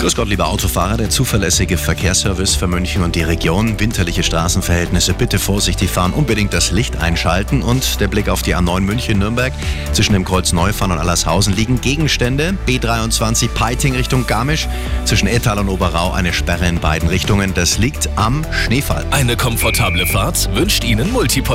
Grüß Gott, lieber Autofahrer, der zuverlässige Verkehrsservice für München und die Region. Winterliche Straßenverhältnisse, bitte vorsichtig fahren, unbedingt das Licht einschalten und der Blick auf die A9 München-Nürnberg. Zwischen dem Kreuz Neufahren und Allershausen liegen Gegenstände. B23 Peiting Richtung Garmisch. Zwischen Ettal und Oberau eine Sperre in beiden Richtungen. Das liegt am Schneefall. Eine komfortable Fahrt wünscht Ihnen Multipol